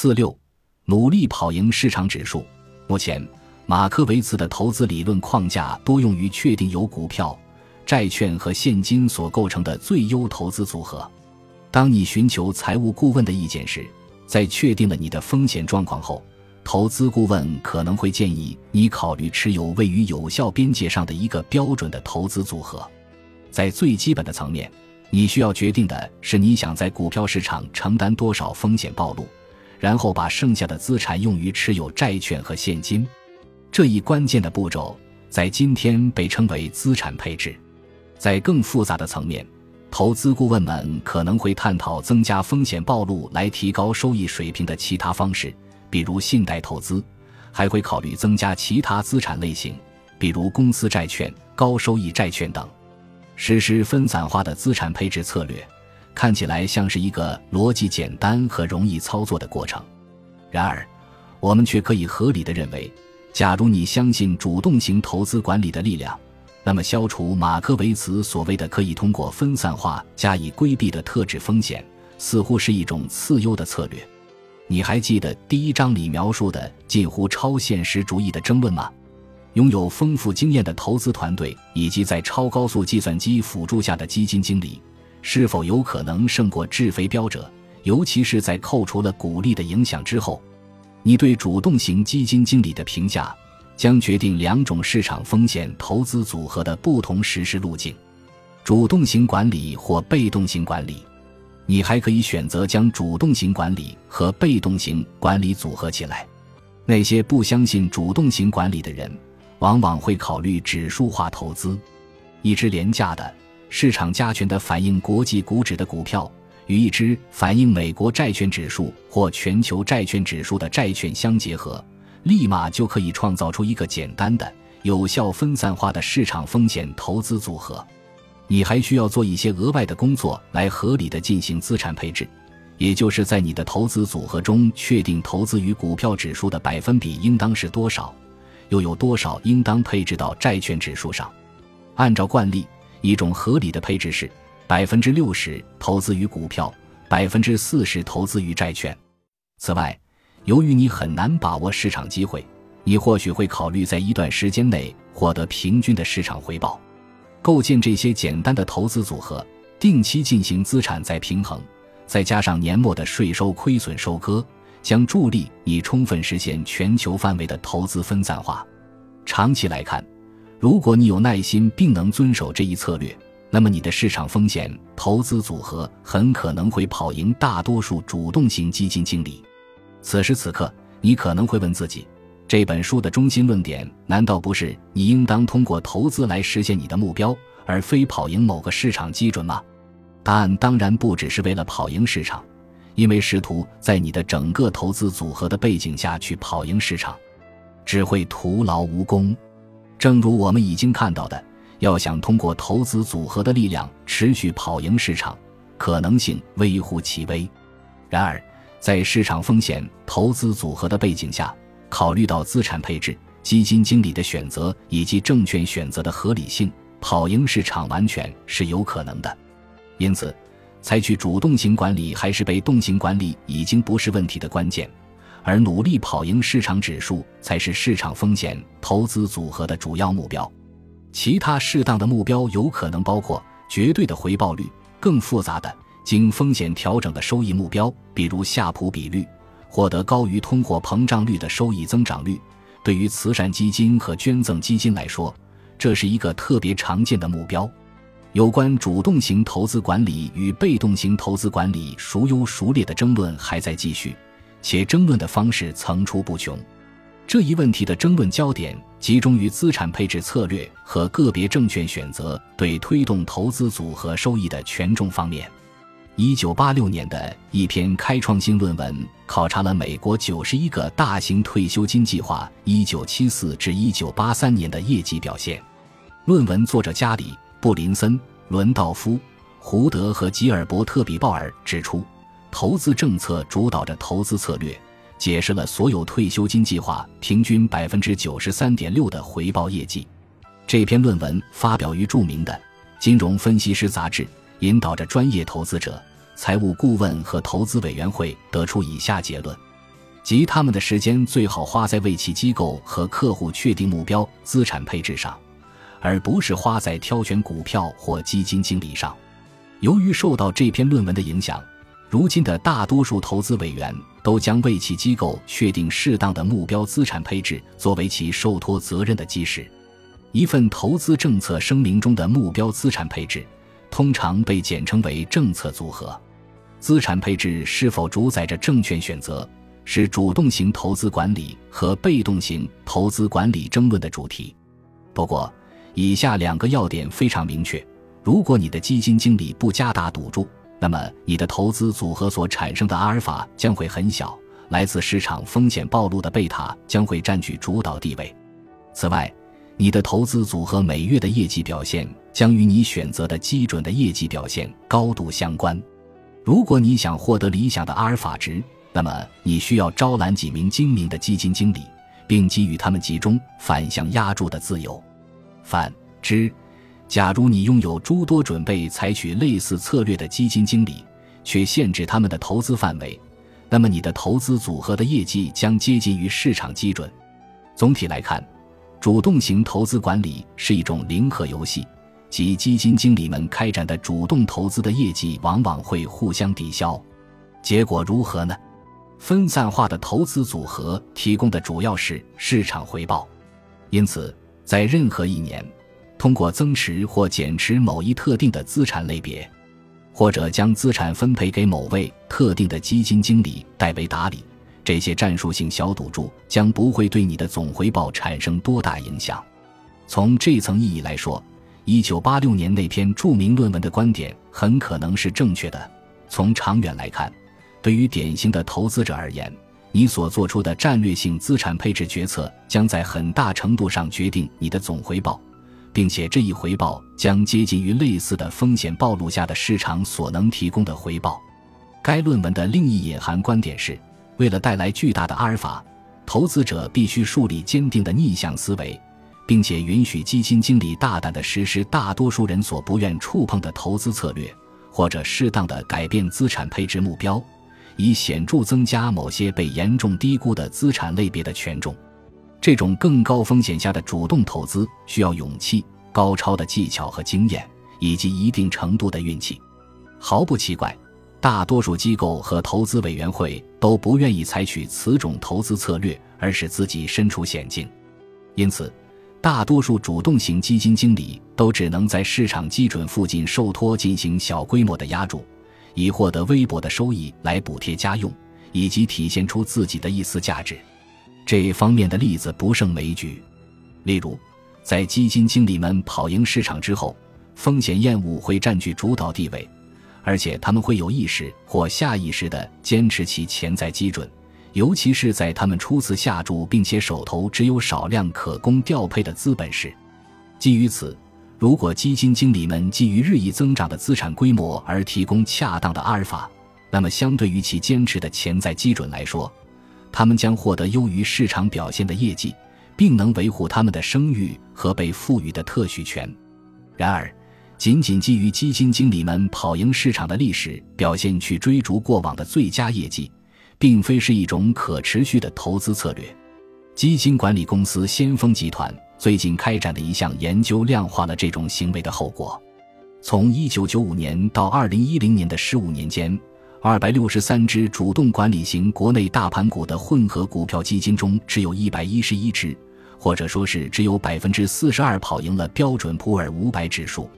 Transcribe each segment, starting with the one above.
四六，努力跑赢市场指数。目前，马克维茨的投资理论框架多用于确定由股票、债券和现金所构成的最优投资组合。当你寻求财务顾问的意见时，在确定了你的风险状况后，投资顾问可能会建议你考虑持有位于有效边界上的一个标准的投资组合。在最基本的层面，你需要决定的是你想在股票市场承担多少风险暴露，然后把剩下的资产用于持有债券和现金。这一关键的步骤在今天被称为资产配置。在更复杂的层面，投资顾问们可能会探讨增加风险暴露来提高收益水平的其他方式，比如信贷投资，还会考虑增加其他资产类型，比如公司债券、高收益债券等。实施分散化的资产配置策略，看起来像是一个逻辑简单和容易操作的过程。然而，我们却可以合理的认为，假如你相信主动型投资管理的力量，那么消除马克维茨所谓的可以通过分散化加以规避的特质风险，似乎是一种次优的策略。你还记得第一章里描述的近乎超现实主义的争论吗？拥有丰富经验的投资团队以及在超高速计算机辅助下的基金经理，是否有可能胜过制肥标者？尤其是在扣除了股利的影响之后，你对主动型基金经理的评价将决定两种市场风险投资组合的不同实施路径：主动型管理或被动型管理。你还可以选择将主动型管理和被动型管理组合起来。那些不相信主动型管理的人。往往会考虑指数化投资，一只廉价的市场加权的反映国际股指的股票，与一只反映美国债券指数或全球债券指数的债券相结合，立马就可以创造出一个简单的、有效分散化的市场风险投资组合。你还需要做一些额外的工作来合理的进行资产配置，也就是在你的投资组合中确定投资于股票指数的百分比应当是多少。又有多少应当配置到债券指数上？按照惯例，一种合理的配置是百分之六十投资于股票，百分之四十投资于债券。此外，由于你很难把握市场机会，你或许会考虑在一段时间内获得平均的市场回报。构建这些简单的投资组合，定期进行资产再平衡，再加上年末的税收亏损收割。将助力你充分实现全球范围的投资分散化。长期来看，如果你有耐心并能遵守这一策略，那么你的市场风险投资组合很可能会跑赢大多数主动型基金经理。此时此刻，你可能会问自己：这本书的中心论点难道不是你应当通过投资来实现你的目标，而非跑赢某个市场基准吗？答案当然不只是为了跑赢市场。因为试图在你的整个投资组合的背景下去跑赢市场，只会徒劳无功。正如我们已经看到的，要想通过投资组合的力量持续跑赢市场，可能性微乎其微。然而，在市场风险投资组合的背景下，考虑到资产配置、基金经理的选择以及证券选择的合理性，跑赢市场完全是有可能的。因此。采取主动型管理还是被动型管理已经不是问题的关键，而努力跑赢市场指数才是市场风险投资组合的主要目标。其他适当的目标有可能包括绝对的回报率、更复杂的经风险调整的收益目标，比如夏普比率，获得高于通货膨胀率的收益增长率。对于慈善基金和捐赠基金来说，这是一个特别常见的目标。有关主动型投资管理与被动型投资管理孰优孰劣的争论还在继续，且争论的方式层出不穷。这一问题的争论焦点集中于资产配置策略和个别证券选择对推动投资组合收益的权重方面。一九八六年的一篇开创性论文考察了美国九十一个大型退休金计划一九七四至一九八三年的业绩表现。论文作者加里。布林森、伦道夫、胡德和吉尔伯特·比鲍尔指出，投资政策主导着投资策略，解释了所有退休金计划平均百分之九十三点六的回报业绩。这篇论文发表于著名的《金融分析师杂志》，引导着专业投资者、财务顾问和投资委员会得出以下结论：即他们的时间最好花在为其机构和客户确定目标资产配置上，而不是花在挑选股票或基金经理上。由于受到这篇论文的影响，如今的大多数投资委员都将为其机构确定适当的目标资产配置作为其受托责任的基石。一份投资政策声明中的目标资产配置，通常被简称为政策组合。资产配置是否主宰着证券选择，是主动型投资管理和被动型投资管理争论的主题。不过，以下两个要点非常明确：如果你的基金经理不加大赌注，那么你的投资组合所产生的阿尔法将会很小，来自市场风险暴露的贝塔将会占据主导地位。此外，你的投资组合每月的业绩表现将与你选择的基准的业绩表现高度相关。如果你想获得理想的阿尔法值，那么你需要招揽几名精明的基金经理，并给予他们集中反向压注的自由。反之，假如你拥有诸多准备采取类似策略的基金经理，却限制他们的投资范围，那么你的投资组合的业绩将接近于市场基准。总体来看，主动型投资管理是一种零和游戏。即基金经理们开展的主动投资的业绩往往会互相抵消，结果如何呢？分散化的投资组合提供的主要是市场回报，因此在任何一年，通过增持或减持某一特定的资产类别，或者将资产分配给某位特定的基金经理代为打理，这些战术性小赌注将不会对你的总回报产生多大影响。从这层意义来说。一九八六年那篇著名论文的观点很可能是正确的。从长远来看，对于典型的投资者而言，你所做出的战略性资产配置决策将在很大程度上决定你的总回报，并且这一回报将接近于类似的风险暴露下的市场所能提供的回报。该论文的另一隐含观点是，为了带来巨大的阿尔法，投资者必须树立坚定的逆向思维。并且允许基金经理大胆地实施大多数人所不愿触碰的投资策略，或者适当的改变资产配置目标，以显著增加某些被严重低估的资产类别的权重。这种更高风险下的主动投资需要勇气、高超的技巧和经验，以及一定程度的运气。毫不奇怪，大多数机构和投资委员会都不愿意采取此种投资策略，而使自己身处险境。因此。大多数主动型基金经理都只能在市场基准附近受托进行小规模的压注，以获得微薄的收益来补贴家用，以及体现出自己的一丝价值。这一方面的例子不胜枚举。例如，在基金经理们跑赢市场之后，风险厌恶会占据主导地位，而且他们会有意识或下意识地坚持其潜在基准。尤其是在他们初次下注，并且手头只有少量可供调配的资本时，基于此，如果基金经理们基于日益增长的资产规模而提供恰当的阿尔法，那么相对于其坚持的潜在基准来说，他们将获得优于市场表现的业绩，并能维护他们的声誉和被赋予的特许权。然而，仅仅基于基金经理们跑赢市场的历史表现去追逐过往的最佳业绩。并非是一种可持续的投资策略。基金管理公司先锋集团最近开展的一项研究量化了这种行为的后果。从1995年到2010年的15年间，263只主动管理型国内大盘股的混合股票基金中，只有一百一十一只，或者说是只有百分之四十二跑赢了标准普尔五百指数。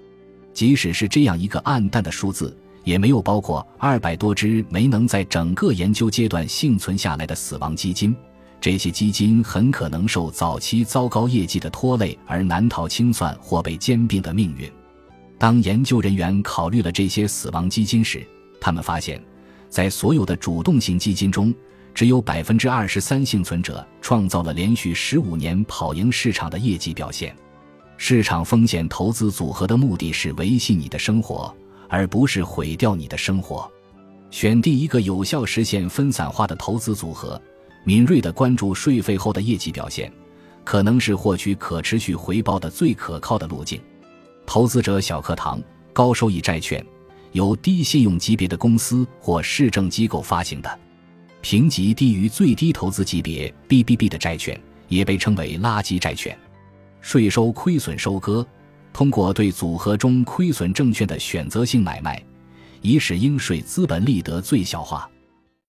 即使是这样一个暗淡的数字。也没有包括二百多只没能在整个研究阶段幸存下来的死亡基金，这些基金很可能受早期糟糕业绩的拖累而难逃清算或被兼并的命运。当研究人员考虑了这些死亡基金时，他们发现，在所有的主动型基金中，只有百分之二十三幸存者创造了连续十五年跑赢市场的业绩表现。市场风险投资组合的目的是维系你的生活。而不是毁掉你的生活。选定一个有效实现分散化的投资组合，敏锐地关注税费后的业绩表现，可能是获取可持续回报的最可靠的路径。投资者小课堂：高收益债券由低信用级别的公司或市政机构发行的。评级低于最低投资级别 BBB 的债券也被称为垃圾债券。税收亏损收割，通过对组合中亏损证券的选择性买卖，以使应税资本利得最小化。